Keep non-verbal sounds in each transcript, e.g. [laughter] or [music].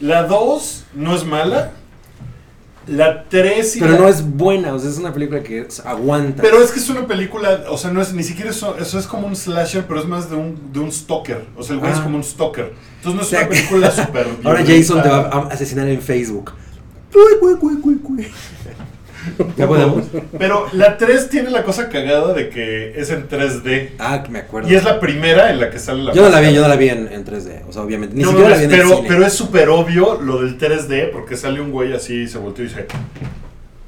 La 2 no es mala. La 3 Pero no es buena, o sea, es una película que aguanta. Pero es que es una película, o sea, no es ni siquiera eso, eso es como un slasher, pero es más de un, de un stalker. O sea, el güey es Ah. como un stalker. Entonces no es O sea, una película [laughs] súper. Ahora. Jason te va a asesinar en Facebook. Uy, uy, uy, uy, uy. [laughs] ¿Ya podemos? Pero la 3 tiene la cosa cagada de que es en 3D. Ah, que me acuerdo. Y es la primera en la que sale la Yo no la vi, yo no la vi en, en 3D, o sea, obviamente. Ni No, siquiera la mames, vi en el pero, cine. pero es súper obvio lo del 3D porque sale un güey así y se volteó y dice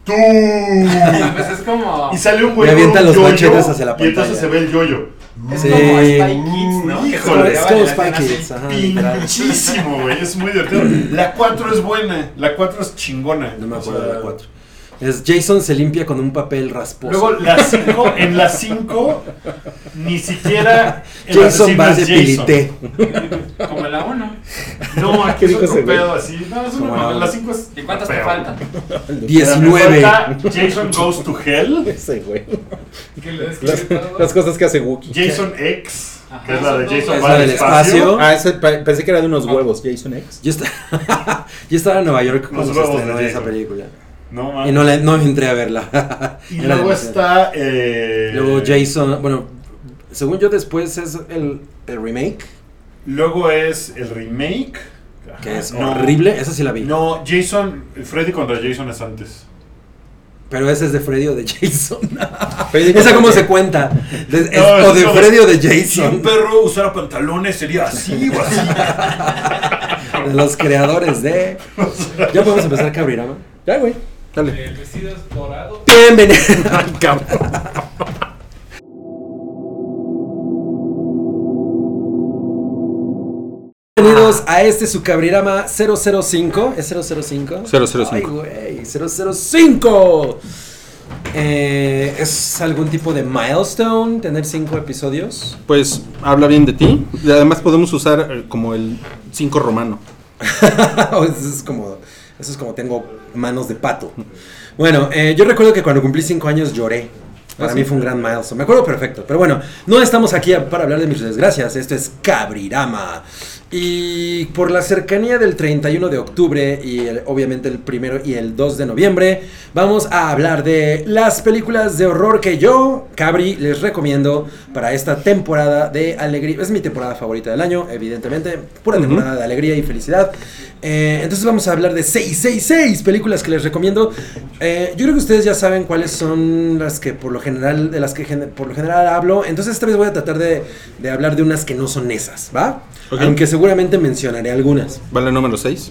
¡Tú! Pues es como. y sale un güey Y con avienta un los yoyo, hacia la Y entonces pantalla. se ve el yoyo. Es Sí. como Spy Kids, ¿no? Híjole, es como Spy. Kids, ajá. Pinchísimo, güey. Es muy divertido. La 4 es buena. La 4 es chingona. No me O acuerdo sea, de la 4. Es Jason se limpia con un papel rasposo. Luego la [laughs] 5, en la 5, ni siquiera el Jason va de pilité. Como en la 1. No, [laughs] aquí ¿Qué es otro pedo así. No, es una Como- mamada. La 5 es. ¿Y cuántas te faltan? 19. Me falta Jason Goes to Hell. [laughs] Ese güey. Las, las cosas que hace Wookiee. Jason X, Ajá. que es la de Jason Es va del espacio. espacio. Ah, ese pensé que era de unos huevos, Jason X. Yo, está- yo estaba en Nueva York cuando se estrenó de esa película. No, mames. Y no, la, no entré a verla. [laughs] Y Era luego está. Eh, Luego Jason, bueno, según yo después es el, el remake, Luego es el remake. que es no. horrible, esa sí la vi. No, Jason. Freddy contra Jason es antes. Pero ese es de Freddy o de Jason. [laughs] ¿Esa cómo se cuenta? De- es- No, o de Freddy o de Si un Jason. perro usara pantalones sería así o así. [laughs] De los creadores de... ¿Ya podemos empezar Cabrirama? Ya, güey. Dale. El vestido es dorado. Bienvenidos. [laughs] Bienvenidos a este su Cabrirama 005. ¿Es 005? 005. Ay, güey, 005. Eh, ¿Es algún tipo de milestone tener cinco episodios? Pues habla bien de ti. Y Además podemos usar eh, como el 5 romano. [laughs] Eso es como eso es como tengo manos de pato. Bueno, eh, yo recuerdo que cuando cumplí cinco años lloré. Para ¿Ah, mí sí? fue un gran milestone. Me acuerdo perfecto. Pero bueno, no estamos aquí para hablar de mis desgracias. Esto es Cabrirama. Y por la cercanía del 31 de octubre y el- obviamente el primero y el 2 de noviembre, vamos a hablar de las películas de horror que yo, Cabri, les recomiendo para esta temporada de alegría. Es mi temporada favorita del año, evidentemente. Pura temporada de alegría y felicidad. Eh, entonces vamos a hablar de 666 películas que les recomiendo. Eh, yo creo que ustedes ya saben cuáles son las que por lo general, de las que por lo general hablo. Entonces esta vez voy a tratar de, de hablar de unas que no son esas, ¿va? Aunque seguramente mencionaré algunas. Vale, número 6.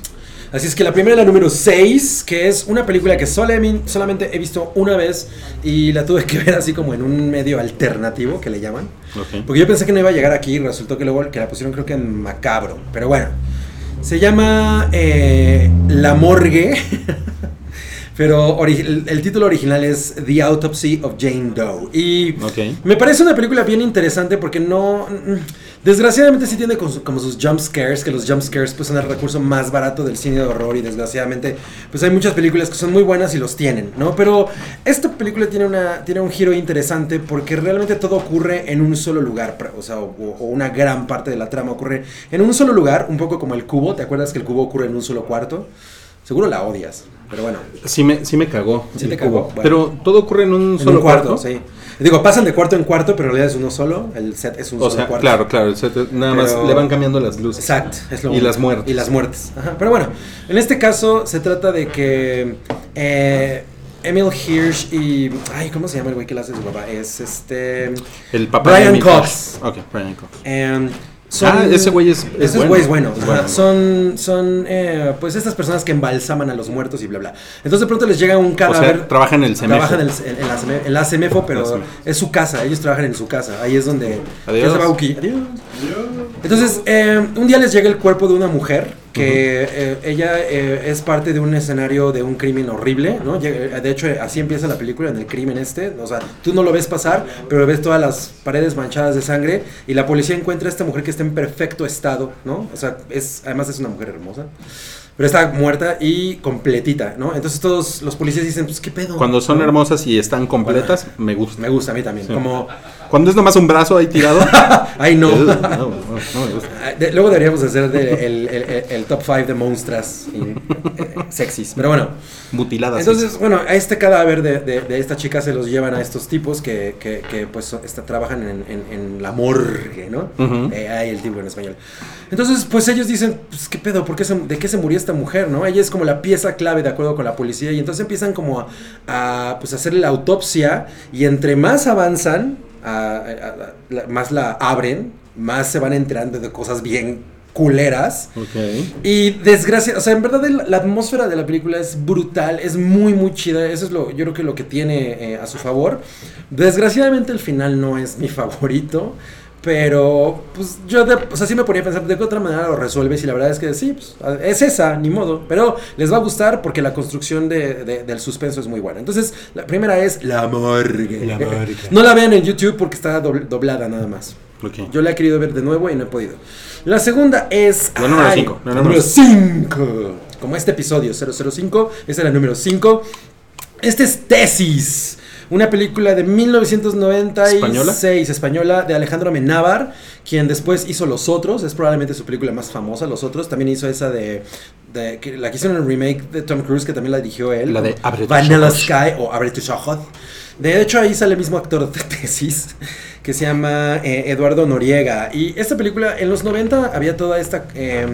Así es que la primera es la número 6, que es una película que solamente he visto una vez y la tuve que ver así como en un medio alternativo que le llaman. Ok. Porque yo pensé que no iba a llegar aquí y resultó que luego que la pusieron creo que en Macabro. Pero bueno, se llama eh, La Morgue. [laughs] Pero el, título original es The Autopsy of Jane Doe. Y Ok. me parece una película bien interesante porque no... mm, Desgraciadamente sí tiene como sus jump scares, que los jump scares pues son el recurso más barato del cine de horror y desgraciadamente pues hay muchas películas que son muy buenas y los tienen, ¿no? Pero esta película tiene, una, tiene un giro interesante porque realmente todo ocurre en un solo lugar, o sea, o, o una gran parte de la trama ocurre en un solo lugar, un poco como el cubo, ¿te acuerdas que el cubo ocurre en un solo cuarto? Seguro la odias, pero bueno. Sí me, sí me cagó. Sí te cagó, bueno. Pero todo ocurre en un En solo un cuarto, cuarto. sí. Digo, pasan de cuarto en cuarto, pero en realidad es uno solo, el set es un O solo sea, cuarto. claro, claro. el set- nada más le van cambiando las luces. Exacto. es lo Y las muertes. Y las muertes. Ajá. Pero bueno, en este caso se trata de que eh, Emil Hirsch y... Ay, ¿cómo se llama el güey que le hace su papá? Es este... El papá Brian de Cox. Hirsch. Ok, Brian Cox. em, son- Ah, ese güey es- es Ese bueno. es bueno. Es bueno. Son, son eh, pues estas personas que embalsaman a los muertos y bla, bla. Entonces de pronto les llega un O cadáver... sea, trabaja en el CEMEFO. Trabajan en, el, en la CEMEFO, pero es su casa. Ellos trabajan en su casa. Ahí es donde... Adiós. Uki. Adiós. Entonces, eh, un día les llega el cuerpo de una mujer que eh, ella eh, es parte de un escenario de un crimen horrible, ¿no? De hecho, así empieza la película, en el crimen este. O sea, tú no lo ves pasar, pero ves todas las paredes manchadas de sangre y la policía encuentra a esta mujer que está en perfecto estado, ¿no? O sea, es, además es una mujer hermosa. Pero está muerta y completita, ¿no? Entonces todos los policías dicen, pues, ¿qué pedo? Cuando son hermosas y están completas, me gusta. Me gusta a mí también. Sí. Como, Cuando es nomás un brazo ahí tirado. [laughs] Ay, no. no, no, no. Ah, luego deberíamos hacer de- el, el- el- el top 5 de monstras y, eh, sexys. Pero bueno, Mutiladas. entonces, bueno, a este cadáver de, de- de esta chica se los llevan a estos tipos que, que- que, pues está- trabajan en, en- en la morgue, ¿no? Ujú. Eh, hay el título en español. Entonces, pues ellos dicen, pues, ¿qué pedo? ¿Por qué se- ¿De qué se murió esta mujer, no? Ella es como la pieza clave de acuerdo con la policía y entonces empiezan como a, a, pues, hacerle la autopsia y entre más avanzan, a- a- a- la- más la abren, más se van enterando de cosas bien culeras. Y desgracia, o sea, en verdad el- la atmósfera de la película es brutal, es muy muy chida, eso es lo, yo creo que lo que tiene eh, a su favor. Desgraciadamente el final no es mi favorito, pero pues yo, de, o sea, sí me ponía a pensar de qué otra manera lo resuelves y la verdad es que sí, pues, es esa, ni modo, pero les va a gustar porque la construcción de- de- del suspenso es muy buena. Entonces, la primera es La Morgue. La Morgue. [laughs] No la vean en YouTube porque está dobl- doblada nada más. Ok. Yo la he querido ver de nuevo y no he podido. La segunda es. La número ay, cinco, la La número número 5. Como este episodio 005. Esta es la número 5. Este es Tesis. Una película de 1996 española de Alejandro Amenábar, quien después hizo Los Otros, es probablemente su película más famosa, Los Otros. También hizo esa de, de- que la que hicieron el remake de Tom Cruise, que también la dirigió él. La de Abre Vanilla. Sky o Abre tus ojos. De hecho, ahí sale el mismo actor de Tesis, que se llama eh, Eduardo Noriega. Y esta película, en los 90 había toda esta eh,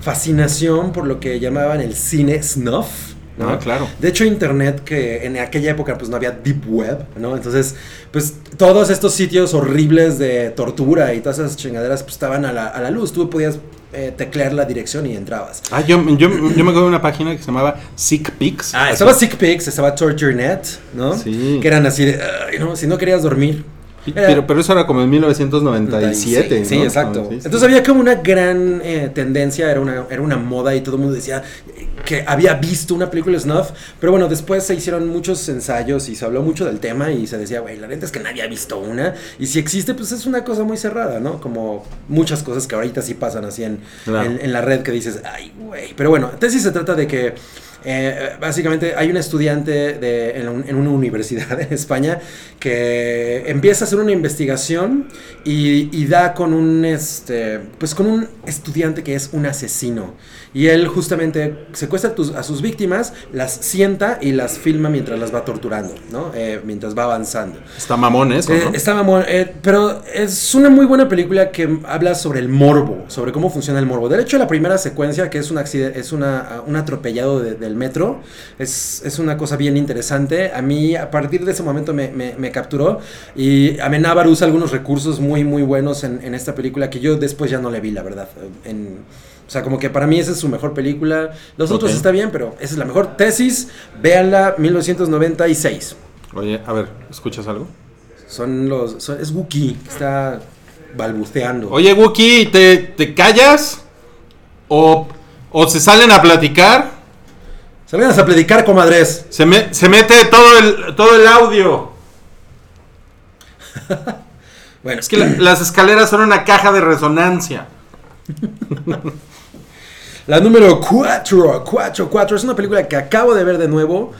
fascinación por lo que llamaban el cine snuff. ¿No? Ah, claro. De hecho, Internet, que en aquella época pues no había Deep Web, ¿no? Entonces, pues todos estos sitios horribles de tortura y todas esas chingaderas pues estaban a la, a la luz. Tú podías eh, teclear la dirección y entrabas. Ah, yo, yo, yo me acuerdo de una página que se llamaba Sick Pics. Ah, estaba SickPics, estaba TortureNet, ¿no? Sí. Que eran así de, "Ay, no, si no querías dormir. Pero, pero eso era como en 1997. Sí, ¿no? exacto. Sí, sí. Entonces había como una gran eh, tendencia, era una, era una moda y todo el mundo decía eh, que había visto una película snuff, pero bueno, después se hicieron muchos ensayos y se habló mucho del tema y se decía, güey, la neta es que nadie ha visto una y si existe, pues es una cosa muy cerrada, ¿no? Como muchas cosas que ahorita sí pasan así en, Claro. en, en la red que dices, ay, güey. Pero bueno, tesis se trata de que eh, básicamente hay un estudiante de, en, un- en una universidad [laughs] en España que empieza a hacer una investigación y, y da con un este pues con un estudiante que es un asesino y él justamente secuestra a, sus víctimas las sienta y las filma mientras las va torturando no Eh, mientras va avanzando Está mamón eso, eh, está mamón, eh, pero es una muy buena película que habla sobre el morbo, sobre cómo funciona el morbo. De hecho, la primera secuencia, que es un accidente, es una, un atropellado de- del metro, es, es una cosa bien interesante. A mí, a partir de ese momento, me, me- me capturó. Y Amenábar usa algunos recursos muy, muy buenos en, en esta película que yo después ya no le vi, la verdad. En- o sea, como que para mí esa es su mejor película. Los otros está bien, pero esa es la mejor. Tesis, véanla, 1996. Oye, a ver, ¿escuchas algo? Son los. son- es Wookiee que está balbuceando. Oye, Wookie, ¿te, te callas? ¿O, ¿O se salen a platicar? Salgan a predicar, comadres. Se, me- se mete todo el, todo el audio. [laughs] Bueno, Es que la- las escaleras son una caja de resonancia. [laughs] La número 4, 4, 4. Es una película que acabo de ver de nuevo.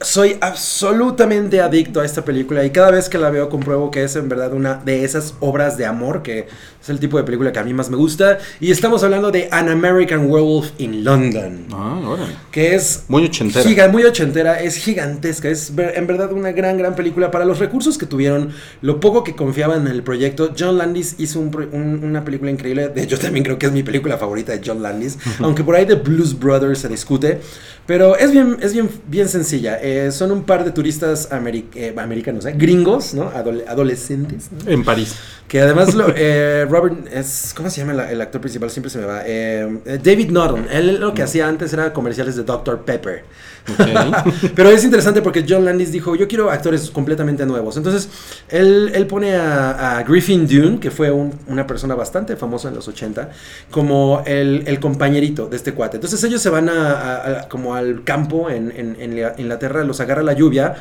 Soy absolutamente adicto a esta película y cada vez que la veo compruebo que es en verdad una de esas obras de amor que es el tipo de película que a mí más me gusta. Y estamos hablando de An American Werewolf in London. Ah, órale. Que es Muy ochentera. Giga- muy ochentera, es gigantesca, es en verdad una gran, gran película para los recursos que tuvieron, lo poco que confiaban en el proyecto. John Landis hizo un pro- un- una película increíble, de hecho también creo que es mi película favorita de John Landis, [laughs] aunque por ahí de Blues Brothers se discute, pero es bien, es bien, bien sencilla. Eh, son un par de turistas eh, americanos, eh, gringos, ¿no? Adole- adolescentes, ¿no? En París. Que además lo- Robert es ¿cómo se llama la- el actor principal? Siempre se me va. David Norton. Él lo que hacía antes era comerciales de Dr Pepper. [laughs] Pero es interesante porque John Landis dijo, yo quiero actores completamente nuevos. Entonces, él, él pone a, a Griffin Dune, que fue un- una persona bastante famosa en los 80, como el, el compañerito de este cuate. Entonces ellos se van a, a- a- como al campo en, en- en la- Los agarra la lluvia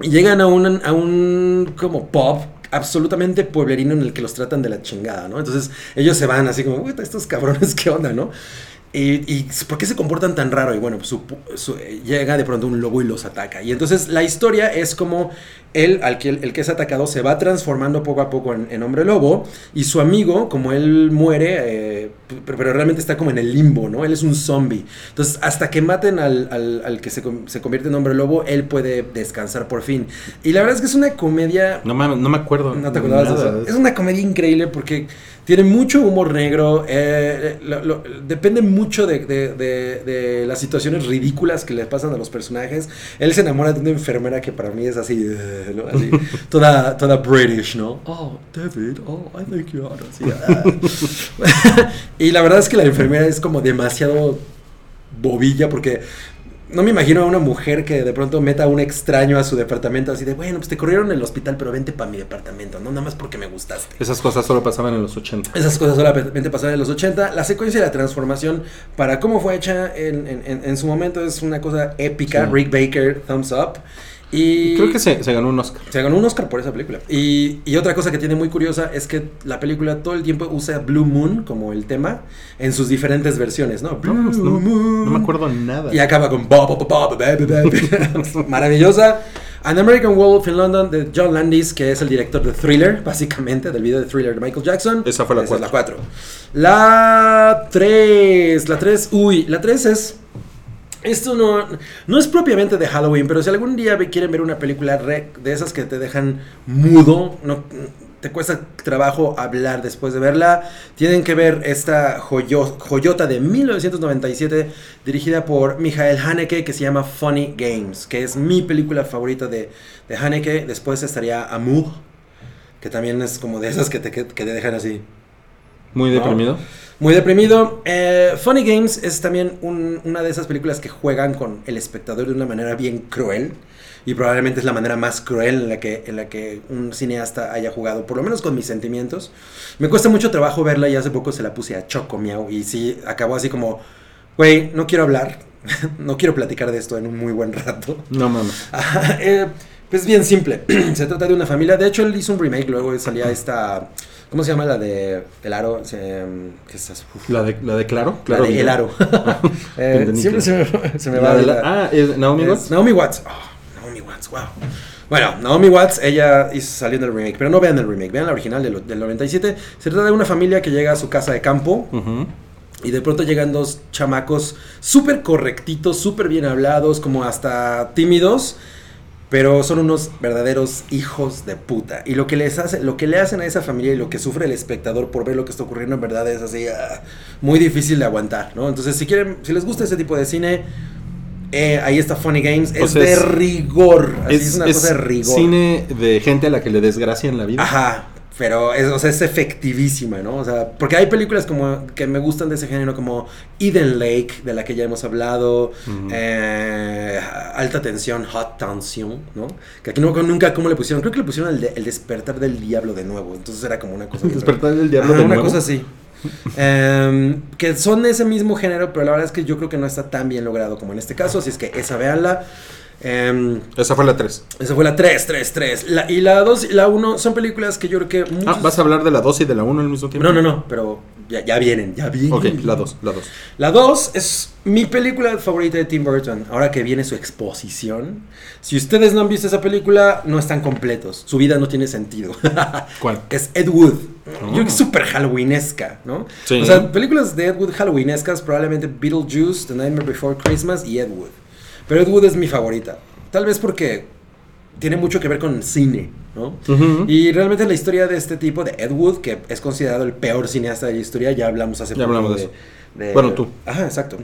y llegan a un, a un como pub absolutamente pueblerino en el que los tratan de la chingada, ¿no? Entonces ellos se van así como, "Puta, estos cabrones, [laughs] ¿qué onda, no? ¿Y, y por qué se comportan tan raro? Y bueno, pues llega de pronto un lobo y los ataca. Y entonces la historia es como él, al que, el que es atacado, se va transformando poco a poco en, en hombre lobo. Y su amigo, como él muere, eh, pero, pero realmente está como en el limbo, ¿no? Él es un zombie. Entonces, hasta que maten al, al- al que se, se convierte en hombre lobo, él puede descansar por fin. Y la verdad es que es una comedia No, me- no me acuerdo. no te acordabas de nada eso. Es una comedia increíble porque tiene mucho humor negro. eh, lo- lo- depende mucho de, de- de- de las situaciones ridículas que le pasan a los personajes. Él se enamora de una enfermera que para mí es así, eh, ¿no? Así, [laughs] toda, toda British, ¿no? Oh, David, oh, I think you are. Así, ah. Y la verdad es que la enfermera es como demasiado bobilla porque no me imagino a una mujer que de pronto meta a un extraño a su departamento así de, bueno, pues te corrieron del hospital, pero vente para mi departamento, no nada más porque me gustaste. Esas cosas solo pasaban en los 80. Esas cosas solamente pasaron en los 80. La secuencia de la transformación, para cómo fue hecha en, en- en- en su momento, es una cosa épica. Sí. Rick Baker, thumbs up. Y Creo que se, se ganó un Oscar. se ganó un Oscar por esa película. Y, y otra cosa que tiene muy curiosa es que la película todo el tiempo usa Blue Moon como el tema en sus diferentes versiones, ¿no? Blue No, pues no, Moon. no me acuerdo nada. Y acaba con. [laughs] Maravillosa. An American Werewolf in London de John Landis, que es el director de Thriller, básicamente, del video de Thriller de Michael Jackson. Esa fue la Esa es cuatro. La 4. La 3. La 3. Uy, la 3 es. Esto no, no es propiamente de Halloween, pero si algún día quieren ver una película de esas que te dejan mudo, no, te cuesta trabajo hablar después de verla, tienen que ver esta joyo- joyota de 1997 dirigida por Michael Haneke que se llama Funny Games, que es mi película favorita de, de Haneke. Después estaría Amour, que también es como de esas que te, que te dejan así. Muy No. deprimido. Muy deprimido. Eh, Funny Games es también un- una de esas películas que juegan con el espectador de una manera bien cruel. Y probablemente es la manera más cruel en la, que, en la que un cineasta haya jugado, por lo menos con mis sentimientos. Me cuesta mucho trabajo verla y hace poco se la puse a Choco Miau. Y sí, acabó así como, güey, no quiero hablar, [laughs] no quiero platicar de esto en un muy buen rato. No mames. Ajá, [laughs] eh, pues bien simple. [clears throat] se trata de una familia. De hecho, él hizo un remake. Luego salía esta. ¿Cómo se llama la de El Aro? Se, um, ¿Qué es eso? Uf, ¿La de, la de Claro? la Claro de Video. El Aro. [laughs] [laughs] Eh, siempre se me, se me La va de de la- la- ah, ¿es Naomi es Watts? Naomi Watts. Oh, Naomi Watts, wow. Bueno, Naomi Watts, ella hizo, salió en el remake, pero no vean el remake, vean la original del, del 97. Se trata de una familia que llega a su casa de campo y de pronto llegan dos chamacos súper correctitos, súper bien hablados, como hasta tímidos, pero son unos verdaderos hijos de puta. Y lo que les hace, lo que le hacen a esa familia y lo que sufre el espectador por ver lo que está ocurriendo en verdad es así ah, muy difícil de aguantar, ¿no? Entonces, si quieren, si les gusta ese tipo de cine, eh, ahí está Funny Games, O es sea, de es- rigor, así es, Es, una es cosa de rigor. cine de gente a la que le desgracia en la vida. Ajá, pero es, o sea, es efectivísima, ¿no? O sea, porque hay películas como que me gustan de ese género, como Eden Lake, de la que ya hemos hablado, eh, Alta Tensión, Hot Tension, ¿no? Que aquí no, nunca, ¿cómo le pusieron? Creo que le pusieron el, de- el despertar del diablo de nuevo, entonces era como una cosa... [laughs] El despertar del diablo de una nuevo. cosa así. Em, que son de ese mismo género, pero la verdad es que yo creo que no está tan bien logrado como en este caso, así es que esa véanla. Em, Esa fue la 3. esa fue la 3, 3, 3. La, y la 2 y la 1 son películas que yo creo que... Ah, muchos- ¿vas a hablar de la 2 y de la 1 al mismo tiempo? No, no, no, pero ya, ya vienen, ya vienen. Ok, la 2, la 2. La 2 es mi película favorita de Tim Burton. Ahora que viene su exposición. Si ustedes no han visto esa película, no están completos. Su vida no tiene sentido. [laughs] ¿Cuál? es Ed Wood. Oh. Yo creo que es súper Halloweenesca, ¿no? Sí. O sea, películas de Ed Wood Halloweenescas, probablemente Beetlejuice, The Nightmare Before Christmas y Ed Wood. Pero Ed Wood es mi favorita. Tal vez porque tiene mucho que ver con cine, ¿no? Y realmente la historia de este tipo, de Ed Wood, que es considerado el peor cineasta de la historia, ya hablamos hace Ya poco hablamos de eso. de- Bueno, tú. Ajá, exacto.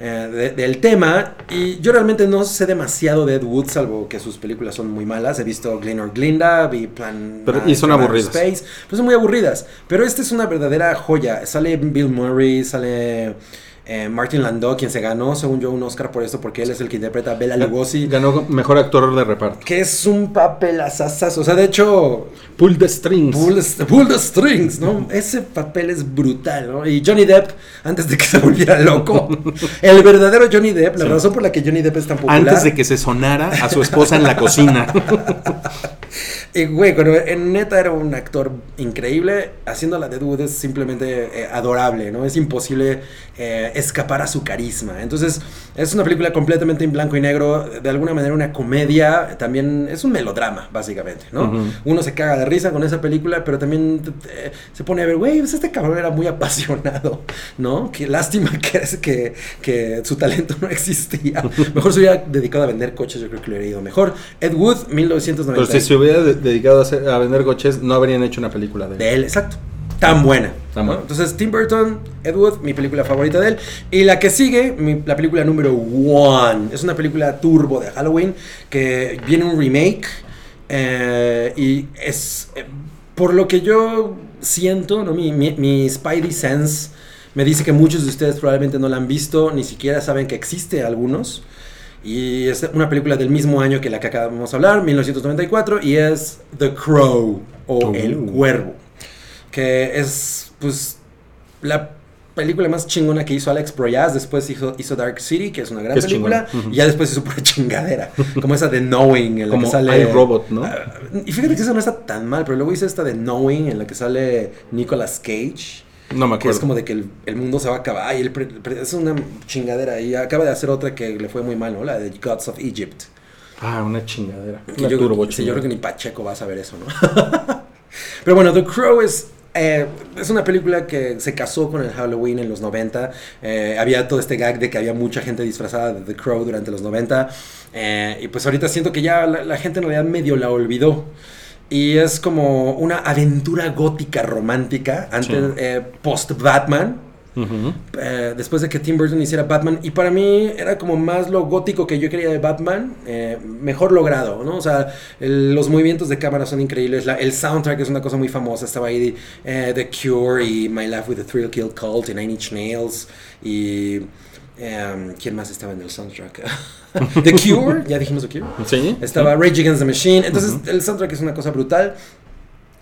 Eh, de- del tema. Y yo realmente no sé demasiado de Ed Wood, salvo que sus películas son muy malas. He visto Glen or Glinda, vi Plan. Pero- y son aburridas. Space, pero son muy aburridas. Pero esta es una verdadera joya. Sale Bill Murray, sale. Eh, Martin Landau, quien se ganó, según yo, un Oscar por esto, porque él es el que interpreta a Bela Lugosi. Ganó mejor actor de reparto. Que es un papel asasazo. O sea, de hecho, Pull the strings. Pull the, pull the strings, ¿no? [laughs] Ese papel es brutal, ¿no? Y Johnny Depp, antes de que [laughs] se volviera loco, el verdadero Johnny Depp, la Sí. razón por la que Johnny Depp es tan popular. Antes de que se sonara a su esposa en la cocina. [laughs] Y, güey, cuando en neta era un actor increíble, haciendo la de Ed Wood es simplemente eh, adorable, ¿no? Es imposible eh, escapar a su carisma. Entonces, es una película completamente en blanco y negro, de alguna manera una comedia, también es un melodrama, básicamente, ¿no? Uno se caga de risa con esa película, pero también se pone a ver, güey, pues este cabrón era muy apasionado, ¿no? Qué lástima [laughs] que, es- que, que su talento no existía. [laughs] Mejor se hubiera dedicado a vender coches, yo creo que le hubiera ido mejor. Ed Wood, 1990. Pero si se hubiera dedicado a, hacer- a vender coches, no habrían hecho una película de él. De él, exacto. Tan buena. Tan ¿no? buena. Entonces, Tim Burton, Ed Wood, mi película favorita de él. Y la que sigue, mi- la película número one. Es una película turbo de Halloween que viene un remake. eh, y es. eh, por lo que yo siento, ¿no? mi, mi, mi Spidey Sense me dice que muchos de ustedes probablemente no la han visto, ni siquiera saben que existe algunos. Y es una película del mismo año que la que acabamos de hablar, 1994, y es The Crow o Oh. El Cuervo, que es pues la película más chingona que hizo Alex Proyas, después hizo, hizo Dark City, que es una gran es película, y ya después hizo pura [laughs] chingadera, como esa de Knowing, en la Como que sale... iRobot, ¿no? Ah, y fíjate que esa no está tan mal, pero luego hice esta de Knowing, en la que sale Nicolas Cage. No me Que es acuerdo. como de que el, el mundo se va a acabar y el pre- pre- es una chingadera. Y acaba de hacer otra que le fue muy mal, ¿no? La de Gods of Egypt. Ah, una chingadera. Una yo, turbo sí, yo creo que ni Pacheco va a saber eso, ¿no? [laughs] Pero bueno, The Crow es, eh, es una película que se casó con el Halloween en los 90. Eh, había todo este gag de que había mucha gente disfrazada de The Crow durante los 90. Eh, y pues ahorita siento que ya la, la gente en realidad medio la olvidó. Y es como una aventura gótica romántica antes, Sí. eh, post-Batman. Ujú. Eh, después de que Tim Burton hiciera Batman. Y para mí era como más lo gótico que yo quería de Batman, eh, mejor logrado, ¿no? O sea, el- los movimientos de cámara son increíbles. la- el soundtrack es una cosa muy famosa. Estaba ahí The Cure y My Life with the Thrill Kill Cult y Nine Inch Nails. Y. em, ¿Quién más estaba en el soundtrack? [laughs] The Cure, ya dijimos The Cure. Sí. Estaba Rage Against the Machine. Entonces, el soundtrack es una cosa brutal.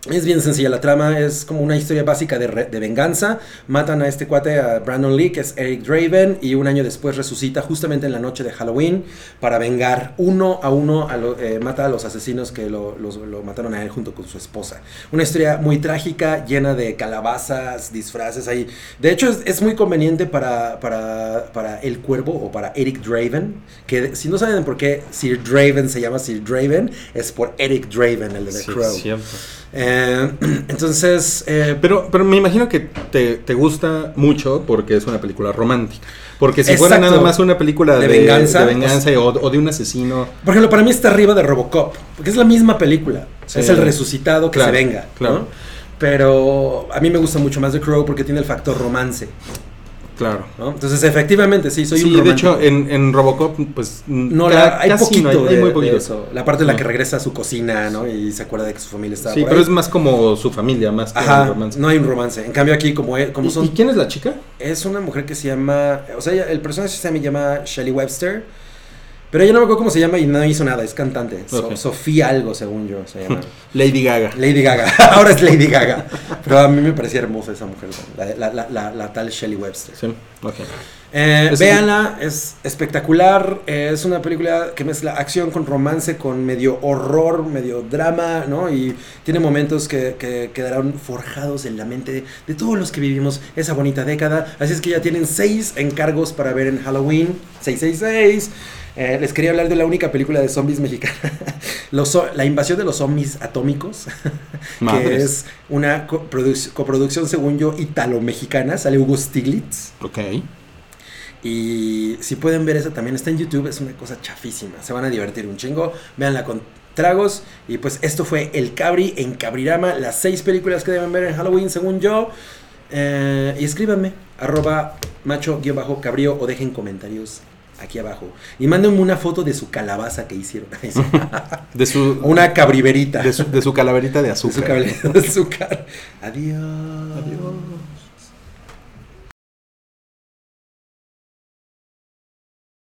Es bien sencilla la trama, es como una historia básica de, re- de venganza. Matan a este cuate, a Brandon Lee, que es Eric Draven, y un año después resucita justamente en la noche de Halloween para vengar uno a uno, a lo- eh, mata a los asesinos que lo, los- lo mataron a él junto con su esposa. Una historia muy trágica, llena de calabazas, disfraces ahí. De hecho, es, es muy conveniente para, para, para El Cuervo o para Eric Draven, que si no saben por qué Sir Draven se llama Sir Draven, es por Eric Draven, el de The Sí, Crow. Eh, [clears throat] entonces, eh, Pero, pero me imagino que te, te gusta mucho porque es una película romántica. Porque si fuera nada más una película De de, venganza, de venganza o, o de un asesino. por ejemplo, para mí está arriba de Robocop, porque es la misma película. Sí. Es el resucitado que Claro, se venga. claro. ¿no? Pero a mí me gusta mucho más The Crow porque tiene el factor romance. Claro. ¿no? Entonces, efectivamente, sí, soy sí, un de romántico. hecho, en, en Robocop, pues. No, la- hay casi poquito, no hay, hay de, muy de poquito. eso. La parte en la que regresa a su cocina, ¿no? Y se acuerda de que su familia estaba Sí, por pero ahí. es más como su familia, más que un romance. no hay un romance. En cambio aquí, como, e- como ¿Y, son... y quién es la chica? Es una mujer que se llama... O sea, el personaje se me llama Shelley Webster. Pero ella no me acuerdo cómo se llama y no hizo nada. Es cantante. So- Ok. Sofía algo, según yo, se llama. [laughs] Lady Gaga. Lady Gaga. [laughs] Ahora es Lady Gaga. Pero a mí me parecía hermosa esa mujer. La, la- la- la- tal Shelley Webster. Sí, ok. Eh, Es- véanla, es espectacular. eh, es una película que mezcla acción con romance, con medio horror, medio drama, ¿no? Y tiene momentos que, que quedarán forjados en la mente de, de todos los que vivimos esa bonita década. Así es que ya tienen seis encargos para ver en Halloween. 666. Eh, les quería hablar de la única película de zombies mexicana. [laughs] Los la invasión de los zombies atómicos. [laughs] que es una coproduc- coproducción, según yo, italo-mexicana. Sale Hugo Stiglitz. Ok. Y si pueden ver esa también está en YouTube, es una cosa chafísima. Se van a divertir un chingo. Véanla con tragos. Y pues esto fue El Cabri en Cabrirama, las seis películas que deben ver en Halloween, según yo. Eh, y escríbanme, arroba macho-cabrío o dejen comentarios aquí abajo. Y mándenme una foto de su calabaza que hicieron. [laughs] [laughs] De su, una cabriverita. de su, de su calaverita de De su azúcar. cable- [laughs] de azúcar. Adiós. Adiós.